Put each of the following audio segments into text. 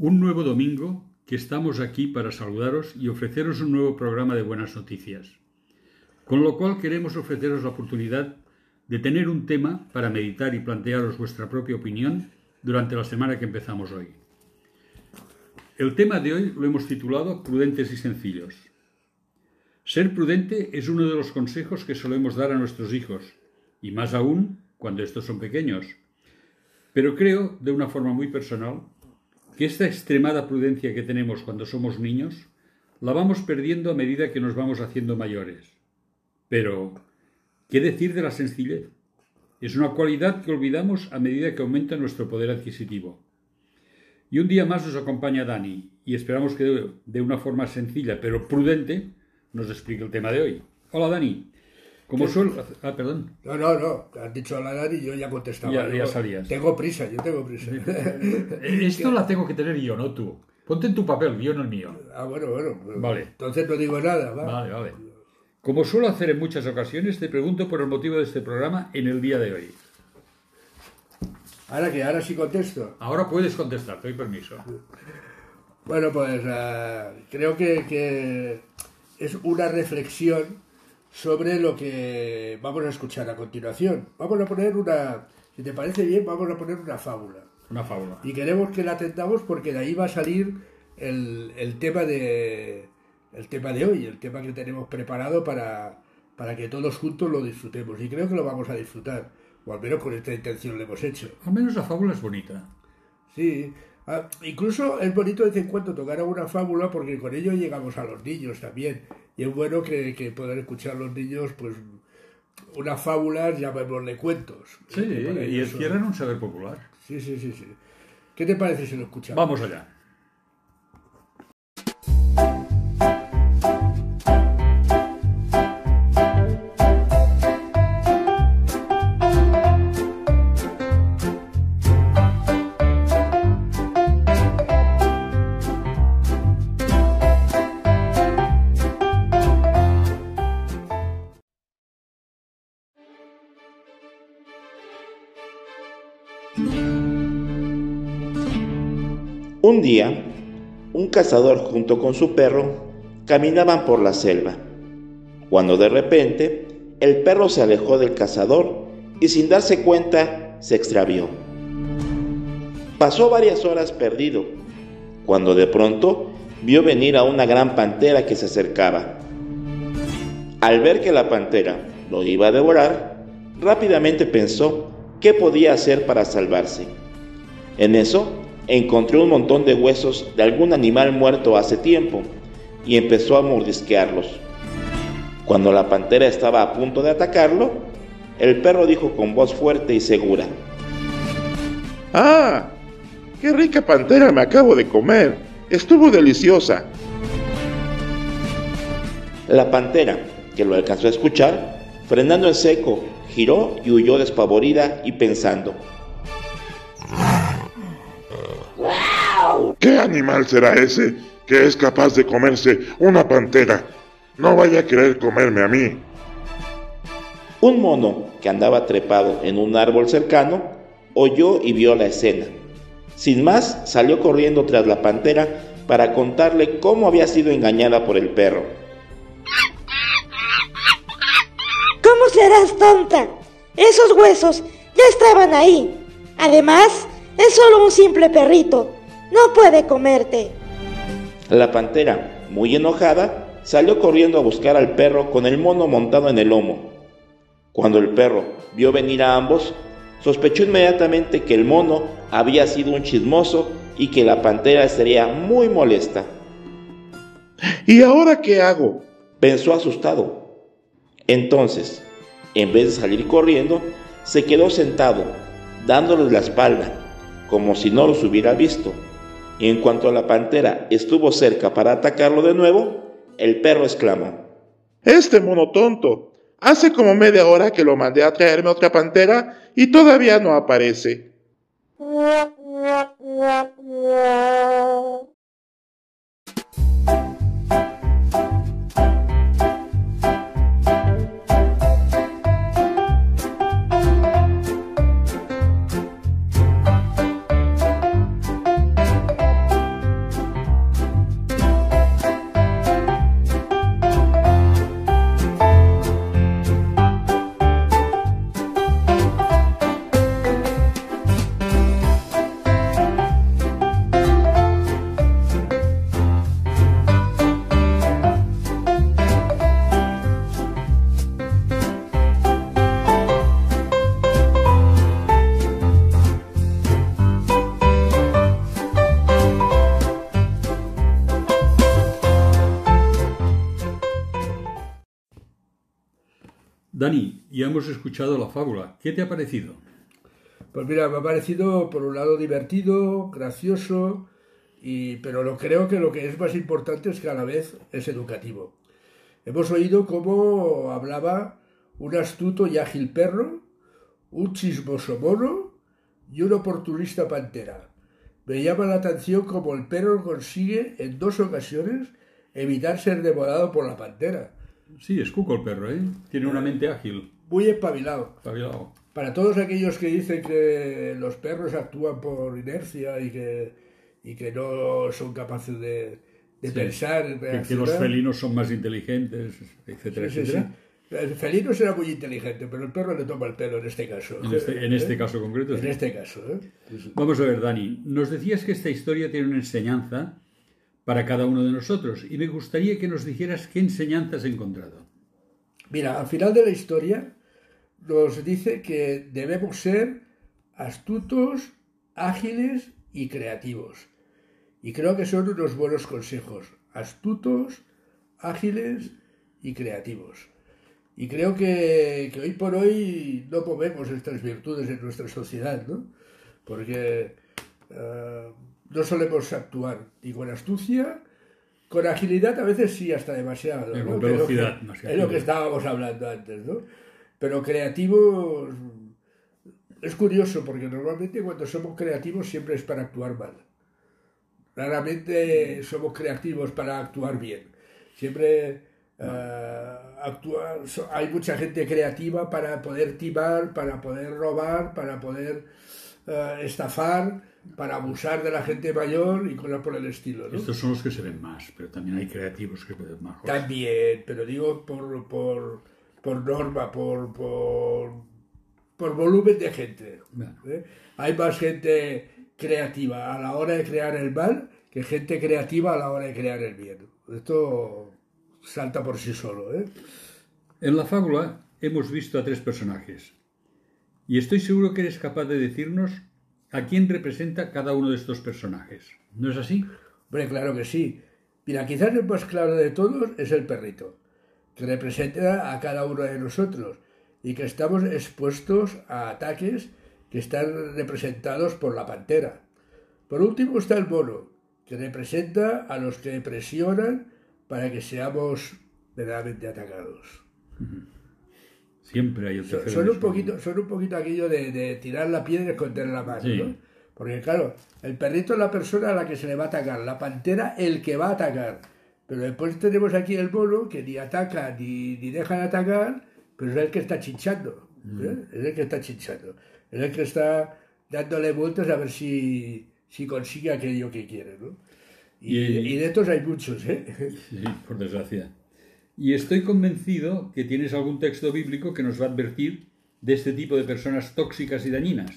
Un nuevo domingo que estamos aquí para saludaros y ofreceros un nuevo programa de buenas noticias. Con lo cual queremos ofreceros la oportunidad de tener un tema para meditar y plantearos vuestra propia opinión durante la semana que empezamos hoy. El tema de hoy lo hemos titulado Prudentes y sencillos. Ser prudente es uno de los consejos que solemos dar a nuestros hijos, y más aún cuando estos son pequeños. Pero creo, de una forma muy personal, que esta extremada prudencia que tenemos cuando somos niños la vamos perdiendo a medida que nos vamos haciendo mayores. Pero, ¿qué decir de la sencillez? Es una cualidad que olvidamos a medida que aumenta nuestro poder adquisitivo. Y un día más nos acompaña Dani, y esperamos que de una forma sencilla pero prudente nos explique el tema de hoy. Hola Dani. Como suelo... Ah, perdón. No, no, no. Has dicho a la Dani y yo ya contestaba. Ya, ya sabías. Tengo prisa, yo tengo prisa. Esto la tengo que tener yo, no tú. Ponte en tu papel, yo no el mío. Ah, bueno, bueno. Vale. Entonces no digo nada, ¿va? Vale, vale. Como suelo hacer en muchas ocasiones, te pregunto por el motivo de este programa en el día de hoy. Ahora que ahora sí contesto. Ahora puedes contestar, te doy permiso. Bueno, pues uh, creo que, que es una reflexión sobre lo que vamos a escuchar a continuación. Vamos a poner una, si te parece bien, vamos a poner una fábula. Una fábula. Y queremos que la atendamos porque de ahí va a salir el, el tema de el tema de hoy, el tema que tenemos preparado para, para que todos juntos lo disfrutemos. Y creo que lo vamos a disfrutar, o al menos con esta intención lo hemos hecho. Al menos la fábula es bonita. Sí, ah, incluso es bonito de vez en cuando tocar una fábula porque con ello llegamos a los niños también. Y es bueno que, que poder escuchar los niños, pues, unas fábulas, llamémosle cuentos. Sí, y encierran un saber popular. Sí, sí, sí, sí. ¿Qué te parece si lo escuchamos? Vamos allá. Un día, un cazador junto con su perro caminaban por la selva, cuando de repente el perro se alejó del cazador y sin darse cuenta se extravió. Pasó varias horas perdido, cuando de pronto vio venir a una gran pantera que se acercaba. Al ver que la pantera lo iba a devorar, rápidamente pensó qué podía hacer para salvarse. En eso encontró un montón de huesos de algún animal muerto hace tiempo y empezó a mordisquearlos. Cuando la pantera estaba a punto de atacarlo, el perro dijo con voz fuerte y segura, ¡Ah! ¡Qué rica pantera me acabo de comer! Estuvo deliciosa. La pantera, que lo alcanzó a escuchar, frenando en seco, giró y huyó despavorida y pensando, ¿Qué animal será ese que es capaz de comerse una pantera? No vaya a querer comerme a mí. Un mono que andaba trepado en un árbol cercano oyó y vio la escena. Sin más, salió corriendo tras la pantera para contarle cómo había sido engañada por el perro. ¿Cómo serás tonta? Esos huesos ya estaban ahí. Además, es solo un simple perrito. No puede comerte. La pantera, muy enojada, salió corriendo a buscar al perro con el mono montado en el lomo. Cuando el perro vio venir a ambos, sospechó inmediatamente que el mono había sido un chismoso y que la pantera estaría muy molesta. ¿Y ahora qué hago? Pensó asustado. Entonces, en vez de salir corriendo, se quedó sentado, dándoles la espalda, como si no los hubiera visto y en cuanto la pantera estuvo cerca para atacarlo de nuevo, el perro exclamó, Este mono tonto, hace como media hora que lo mandé a traerme otra pantera y todavía no aparece. hemos escuchado la fábula. ¿Qué te ha parecido? Pues mira, me ha parecido por un lado divertido, gracioso, y, pero lo, creo que lo que es más importante es que a la vez es educativo. Hemos oído cómo hablaba un astuto y ágil perro, un chismoso mono y un oportunista pantera. Me llama la atención cómo el perro consigue en dos ocasiones evitar ser devorado por la pantera. Sí, es cuco el perro, ¿eh? Tiene una mente ágil. Muy espabilado. Espabilado. Para todos aquellos que dicen que los perros actúan por inercia y que, y que no son capaces de, de Sí. pensar, Que, los felinos son más inteligentes, etcétera, Sí, etcétera. sí. El felino será muy inteligente, pero el perro le toma el pelo en este caso. En este, en este ¿Eh? caso concreto. En este caso, ¿eh? Vamos a ver, Dani. Nos decías que esta historia tiene una enseñanza para cada uno de nosotros y me gustaría que nos dijeras qué enseñanza has encontrado. Mira, al final de la historia nos dice que debemos ser astutos, ágiles y creativos. Y creo que son unos buenos consejos. Astutos, ágiles y creativos. Y creo que, que hoy por hoy no movemos estas virtudes en nuestra sociedad, ¿no? Porque eh, no solemos actuar ni con astucia, con agilidad a veces sí, hasta demasiado. ¿no? con que- velocidad, más que Es lo que estábamos hablando antes, ¿no? Pero creativos es curioso porque normalmente cuando somos creativos siempre es para actuar mal. Raramente somos creativos para actuar bien. Siempre eh, actúa- hay mucha gente creativa para poder timar, para poder robar, para poder eh, estafar, para abusar de la gente mayor y cosas por el estilo. ¿no? Estos son los que se ven más, pero también hay creativos que pueden más. También, pero digo por, por, por norma, por, por, por volumen de gente. ¿eh? Hay más gente creativa a la hora de crear el mal que gente creativa a la hora de crear el bien. Esto salta por sí solo. ¿eh? En la fábula hemos visto a tres personajes y estoy seguro que eres capaz de decirnos a quién representa cada uno de estos personajes. ¿No es así? Hombre, claro que sí. Mira, quizás el más claro de todos es el perrito, que representa a cada uno de nosotros y que estamos expuestos a ataques que están representados por la pantera. Por último está el mono, que representa a los que presionan para que seamos verdaderamente atacados. Siempre hay el Son, son un poquito, son un poquito aquello de, de tirar la piedra y esconder la mano, Sí. ¿no? Porque claro, el perrito es la persona a la que se le va a atacar, la pantera el que va a atacar. Pero después tenemos aquí el mono que ni ataca ni, ni deja de atacar, pero es el que está chinchando. ¿eh? Es el que está chinchando. Es el que está dándole vueltas a ver si, si consigue aquello que quiere, ¿no? Y, Y- y de estos hay muchos, ¿eh? Sí, por desgracia. Y estoy convencido que tienes algún texto bíblico que nos va a advertir de este tipo de personas tóxicas y dañinas.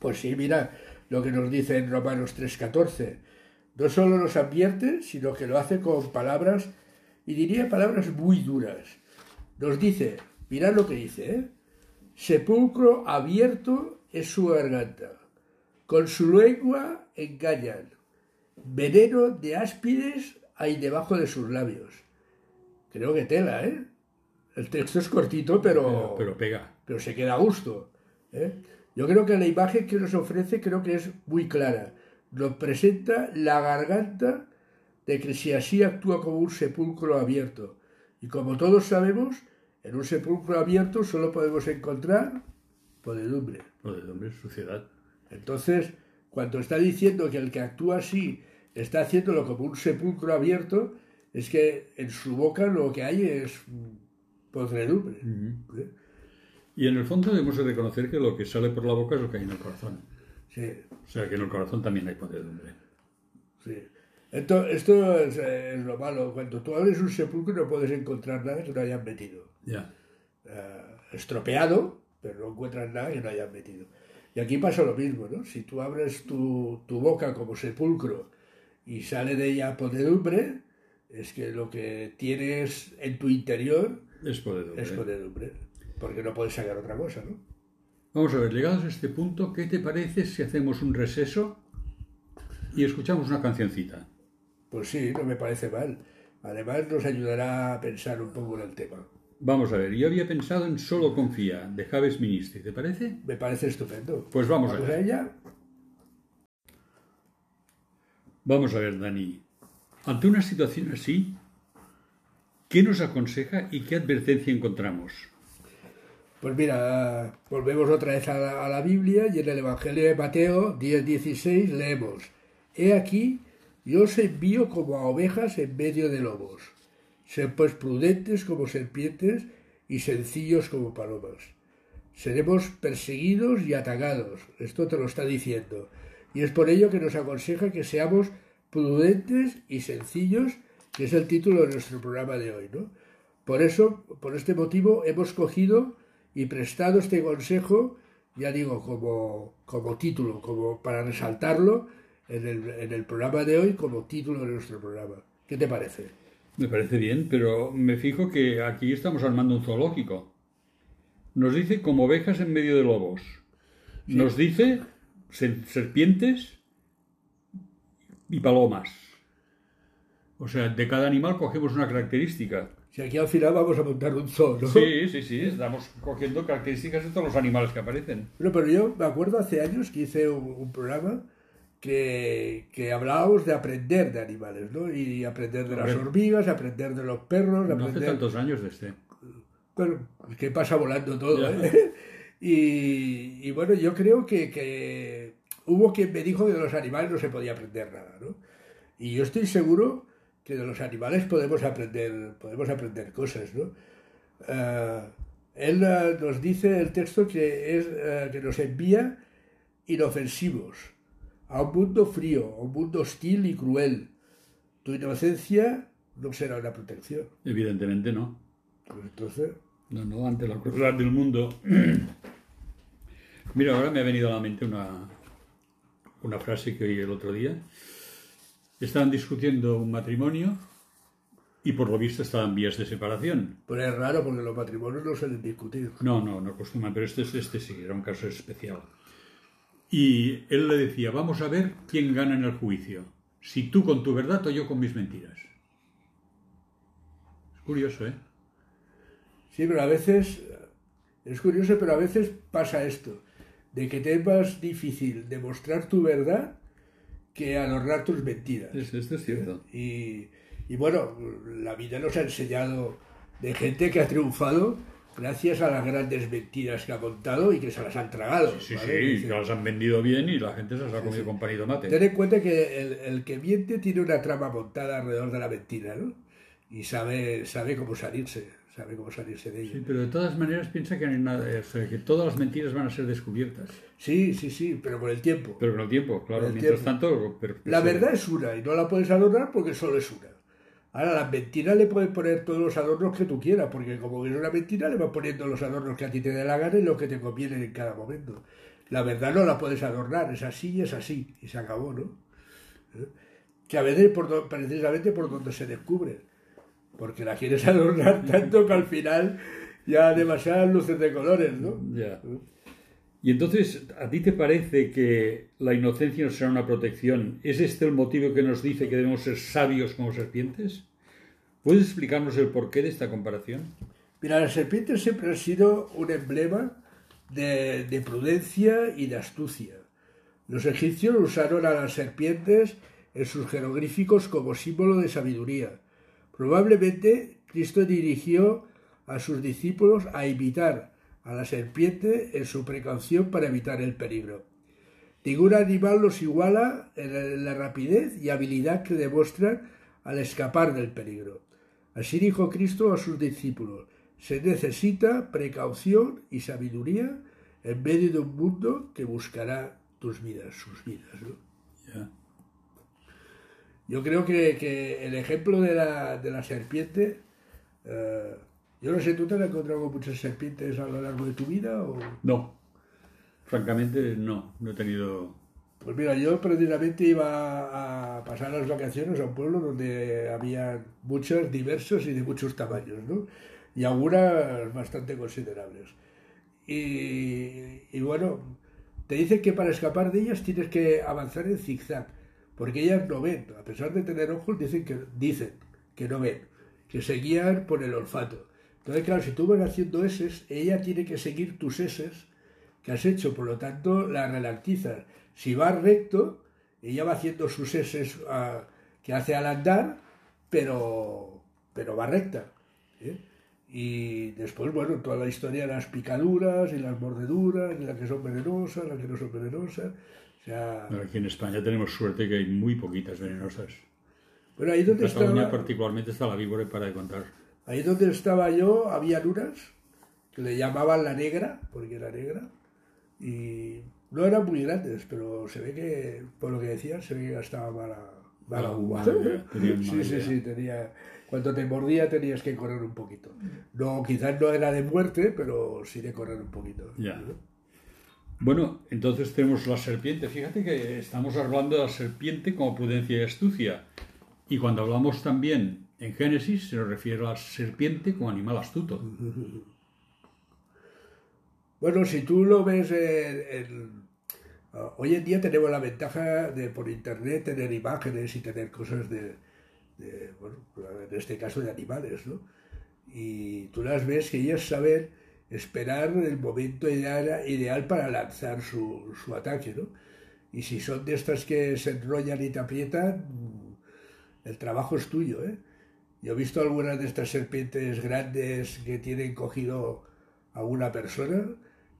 Pues sí, mira lo que nos dice en Romanos 3:14. No solo nos advierte, sino que lo hace con palabras, y diría palabras muy duras. Nos dice, mirad lo que dice, ¿eh? Sepulcro abierto es su garganta, con su lengua engañan, veneno de áspides hay debajo de sus labios. Creo que tela, ¿eh? El texto es cortito, Pero, pero pega. pero se queda a gusto. ¿eh? Yo creo que la imagen que nos ofrece creo que es muy clara. Nos presenta la garganta de que si así actúa como un sepulcro abierto. Y como todos sabemos, en un sepulcro abierto solo podemos encontrar podredumbre. Joder, hombre, suciedad. Entonces, cuando está diciendo que el que actúa así está haciéndolo como un sepulcro abierto, es que en su boca lo que hay es podredumbre. ¿eh? Y en el fondo debemos de reconocer que lo que sale por la boca es lo que hay en el corazón. Sí. O sea que en el corazón también hay podredumbre. Sí. Esto, esto es, es lo malo. Cuando tú abres un sepulcro no puedes encontrar nada que no hayan metido. Ya. Eh, estropeado, pero no encuentras nada que no hayan metido. Y aquí pasa lo mismo, ¿no? Si tú abres tu, tu boca como sepulcro y sale de ella podredumbre, es que lo que tienes en tu interior Es podredumbre. es podredumbre. Porque no puedes sacar otra cosa, ¿no? Vamos a ver, llegados a este punto, ¿qué te parece si hacemos un receso y escuchamos una cancioncita? Pues sí, no me parece mal. Además nos ayudará a pensar un poco en el tema. Vamos a ver, yo había pensado en Solo Confía, de Javes Ministri, ¿te parece? Me parece estupendo. Pues vamos, Vamos a ella. Vamos a ver, Dani. Ante una situación así, ¿qué nos aconseja y qué advertencia encontramos? Pues mira, volvemos otra vez a la, Biblia y en el Evangelio de Mateo 10:16 leemos, He aquí, yo os envío como a ovejas en medio de lobos. Sed pues prudentes como serpientes y sencillos como palomas. Seremos perseguidos y atacados. Esto te lo está diciendo. Y es por ello que nos aconseja que seamos prudentes y sencillos, que es el título de nuestro programa de hoy, ¿no? Por eso, por este motivo, hemos cogido y prestado este consejo, ya digo, como, como título, como para resaltarlo en el, en el programa de hoy como título de nuestro programa. ¿Qué te parece? Me parece bien, pero me fijo que aquí estamos armando un zoológico. Nos dice como ovejas en medio de lobos. Nos dice ser- serpientes y palomas. O sea, de cada animal cogemos una característica. Si aquí al final vamos a montar un zoo, ¿no? Sí, sí, sí, estamos cogiendo características de todos los animales que aparecen. Bueno, pero yo me acuerdo hace años que hice un, un programa que, que hablábamos de aprender de animales, ¿no? Y aprender de las hormigas, aprender de los perros, No hace aprender... tantos años de este. Bueno, que pasa volando todo. ¿eh? Y, y bueno, yo creo que, que hubo quien me dijo que de los animales no se podía aprender nada, ¿no? Y yo estoy seguro que de los animales podemos aprender, podemos aprender cosas, ¿no? Ah, él ah, nos dice el texto que, es, ah, que nos envía inofensivos a un mundo frío, a un mundo hostil y cruel. Tu inocencia no será una protección. Evidentemente no. Pues entonces, No, no, ante la crueldad del mundo. Mira, ahora me ha venido a la mente una, una frase que oí el otro día. Estaban discutiendo un matrimonio y por lo visto estaban vías de separación. Pues es raro porque los matrimonios no suelen discutir. No, no, no acostumbran, pero este, este sí, era un caso especial. Y él le decía, vamos a ver quién gana en el juicio, si tú con tu verdad o yo con mis mentiras. Es curioso, ¿eh? Sí, pero a veces, es curioso, pero a veces pasa esto, de que te es más difícil demostrar tu verdad que adornar tus mentiras. Es- Esto es cierto. Y, y bueno, la vida nos ha enseñado de gente que ha triunfado gracias a las grandes mentiras que ha contado y que se las han tragado. Sí, ¿vale? sí, que las han vendido bien y la gente se las ha comido con pan y tomate. Ten en cuenta que el, el que miente tiene una trama montada alrededor de la mentira, ¿no? Y sabe, sabe cómo salirse, sabe cómo salirse de ella. Sí, pero de todas maneras piensa que, no hay nada, o sea, que todas las mentiras van a ser descubiertas. Sí, sí, sí, pero con el tiempo. Pero con el tiempo, claro. El mientras tiempo. tanto... pero- La verdad es una y no la puedes adornar porque solo es una. Ahora, las mentiras le puedes poner todos los adornos que tú quieras, porque como es una mentira, le vas poniendo los adornos que a ti te dé la gana y los que te convienen en cada momento. La verdad no la puedes adornar, es así y es así, y se acabó, ¿no? ¿Eh? Que a veces por precisamente por donde se descubre, porque la quieres adornar tanto que al final ya demasiadas luces de colores, ¿no? Ya. Y entonces, ¿a ti te parece que la inocencia no será una protección? ¿Es este el motivo que nos dice que debemos ser sabios como serpientes? ¿Puedes explicarnos el porqué de esta comparación? Mira, las serpientes siempre han sido un emblema de, de prudencia y de astucia. Los egipcios usaron a las serpientes en sus jeroglíficos como símbolo de sabiduría. Probablemente Cristo dirigió a sus discípulos a imitar a la serpiente en su precaución para evitar el peligro. Ningún animal los iguala en la- rapidez y habilidad que demuestran al escapar del peligro. Así dijo Cristo a sus discípulos, se necesita precaución y sabiduría en medio de un mundo que buscará tus vidas, sus vidas. Yo creo que, que el ejemplo de la, de la serpiente, eh, yo no sé, ¿tú te has encontrado con muchas serpientes a lo largo de tu vida? O... No. Francamente, no. No he tenido... Pues mira, yo precisamente iba a pasar las vacaciones a un pueblo donde había muchos diversos y de muchos tamaños, ¿no? Y algunas bastante considerables. Y, y bueno, te dicen que para escapar de ellas tienes que avanzar en zigzag, porque ellas no ven, a pesar de tener ojos, dicen que, dicen que no ven, que se guían por el olfato. Entonces, claro, si tú vas haciendo S, ella tiene que seguir tus S que has hecho, por lo tanto, la relactizas. Si va recto, ella va haciendo sus S que hace al andar, pero, pero va recta. ¿eh? Y después, bueno, toda la historia de las picaduras y las mordeduras, y las que son venenosas, las que no son venenosas. O sea... aquí en España tenemos suerte que hay muy poquitas venenosas. Bueno, ahí donde en Cataluña estaba... particularmente está la víbora para de contar. Ahí donde estaba yo había unas que le llamaban la negra, porque era negra, y no eran muy grandes, pero se ve que, por lo que decían, se ve que gastaba mala, mala uva. sí, sí, sí, tenía... Cuando te mordía tenías que correr un poquito. No, quizás no era de muerte, pero sí de correr un poquito. Ya. Bueno, entonces tenemos la serpiente. Fíjate que estamos hablando de la serpiente como prudencia y astucia. Y cuando hablamos también en Génesis, se nos refiere a la serpiente como animal astuto. Bueno, si tú lo ves Hoy en día tenemos la ventaja de por internet tener imágenes y tener cosas de, bueno, en este caso de animales, ¿no? Y tú las ves que ellas saben esperar el momento ideal, para lanzar su, su ataque, ¿no? Y si son de estas que se enrollan y te aprietan, el trabajo es tuyo, ¿eh? Yo he visto algunas de estas serpientes grandes que tienen cogido a una persona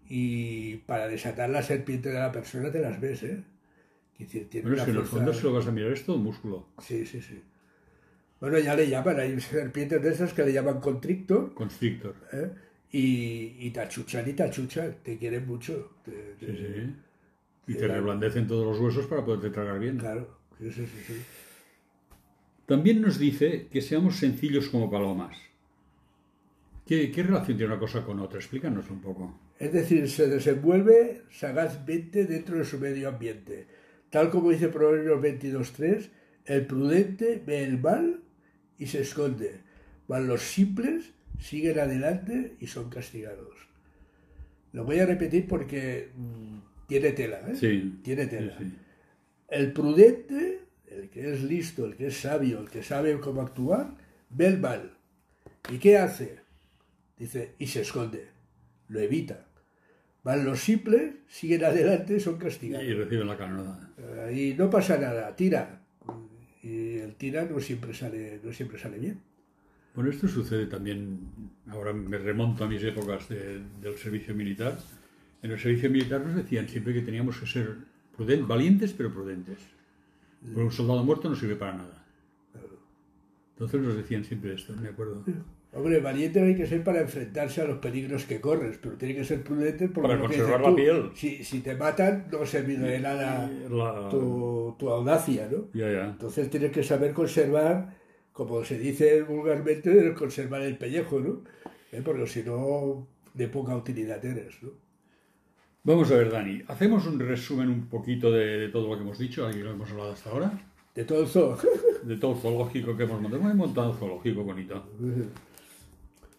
y para desatar la serpiente de la persona te las ves, ¿eh? Decir, tiene bueno, si en el fondo si lo vas a mirar es todo músculo. Sí, sí, sí. Bueno, ya le llaman, hay serpientes de esas que le llaman constrictor. Constrictor. ¿eh? Y, y te achuchan y te achuchan, te quieren mucho. sí, sí. Y te, reblandecen todos los huesos para poderte tragar bien. Claro, sí, sí, sí. También nos dice que seamos sencillos como palomas. ¿Qué, relación tiene una cosa con otra? Explícanos un poco. Es decir, se desenvuelve sagazmente dentro de su medio ambiente. Tal como dice Proverbios 22.3, el prudente ve el mal y se esconde, mas los simples siguen adelante y son castigados. Lo voy a repetir porque mm, tiene tela, ¿eh? Sí. Tiene tela. El prudente, el que es listo, el que es sabio, el que sabe cómo actuar, ve el mal. ¿Y qué hace? Dice, y se esconde, lo evita. Mas los simples siguen adelante, son castigados. Y reciben la canonada. Y no pasa nada, tira, y el tira no siempre sale, no siempre sale bien. Bueno, esto sucede también, ahora me remonto a mis épocas del servicio militar. En el servicio militar nos decían siempre que teníamos que ser prudentes, valientes pero prudentes. Porque un soldado muerto no sirve para nada. Entonces nos decían siempre esto, me acuerdo. Hombre, valiente hay que ser para enfrentarse a los peligros que corres, pero tiene que ser prudente porque para conservar la piel. Si, si, te matan, no sirve de nada tu, tu, audacia, ¿no? Ya, ya. Entonces tienes que saber conservar, como se dice vulgarmente, conservar el pellejo, ¿no? ¿Eh? Porque si no, de poca utilidad eres, ¿no? Vamos a ver, Dani, hacemos un resumen un poquito de, todo lo que hemos dicho, aquí lo hemos hablado hasta ahora. De todo el zoo. de todo el zoológico que hemos montado. Hemos montado un zoológico bonito.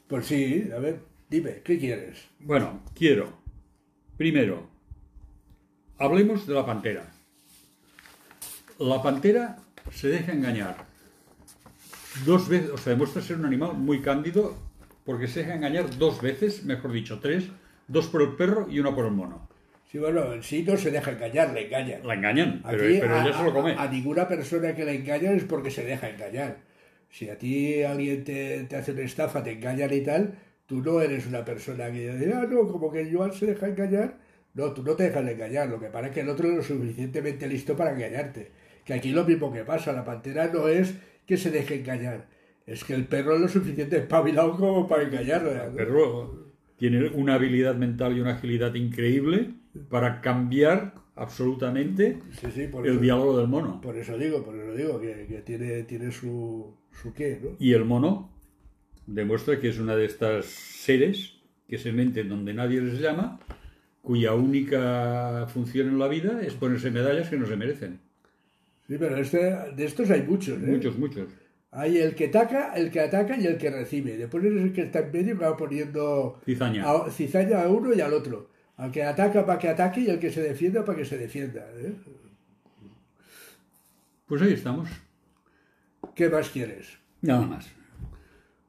Pues sí, a ver, dime, ¿qué quieres? Bueno, quiero, primero, hablemos de la pantera. La pantera se deja engañar. Dos veces, o sea, demuestra ser un animal muy cándido porque se deja engañar dos veces, mejor dicho, tres, dos por el perro y una por el mono. Sí, bueno, en sí no se deja engañar, le engañan. La engañan, pero, ella se lo come. A, ninguna persona que le engañan es porque se deja engañar. Si a ti alguien te, hace una estafa, te engañan y tal, tú no eres una persona que dice, ah, no, como que Joan se deja engañar. No, tú no te dejas de engañar, lo que pasa es que el otro es lo suficientemente listo para engañarte. Que aquí lo mismo que pasa, la pantera no es que se deje engañar, es que el perro es lo suficiente espabilado como para engañarlo. El perro tiene una habilidad mental y una agilidad increíble para cambiar absolutamente el diálogo del mono. Por eso digo, por eso digo, que, tiene, tiene su, y el mono demuestra que es una de estas seres que se meten donde nadie les llama, cuya única función en la vida es ponerse medallas que no se merecen. Sí, pero este, de estos hay muchos, ¿eh? Muchos, muchos. Hay el que ataca, el que ataca y el que recibe. Después el que está en medio va poniendo cizaña a, cizaña a uno y al otro. Al que ataca para que ataque y el que se defienda para que se defienda. ¿eh? Pues ahí estamos. ¿Qué más quieres? Nada más.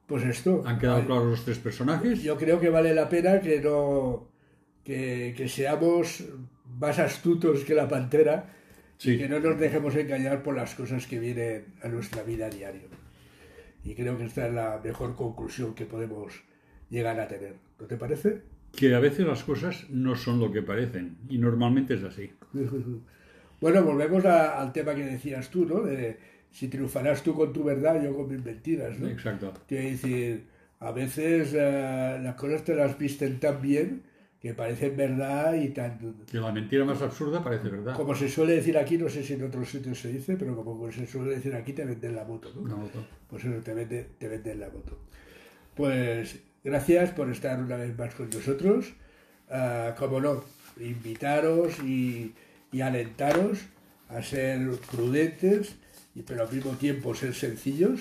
Pues esto. ¿Han quedado vale. claros los tres personajes? Yo creo que vale la pena que no que, que seamos más astutos que la pantera Sí. y que no nos dejemos engañar por las cosas que vienen a nuestra vida a diario. Y creo que esta es la mejor conclusión que podemos llegar a tener. ¿No te parece? Que a veces las cosas no son lo que parecen. Y normalmente es así. Bueno, volvemos a- al tema que decías tú, ¿no? De si triunfarás tú con tu verdad, yo con mis mentiras, ¿no? Exacto. Quiero decir, a veces eh, las cosas te las visten tan bien que parecen verdad y tan... Que la mentira más absurda parece verdad. Como se suele decir aquí, no sé si en otros sitios se dice, pero como se suele decir aquí, te venden la moto, ¿no? Una moto. Pues eso, te te venden la moto. Pues gracias por estar una vez más con nosotros. Ah, como no, invitaros y, alentaros a ser prudentes, pero al mismo tiempo ser sencillos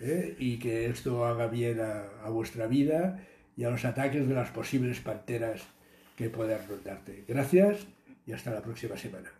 ¿eh? y que esto haga bien a, a vuestra vida y a los ataques de las posibles panteras que puedan rondarte. Gracias y hasta la próxima semana.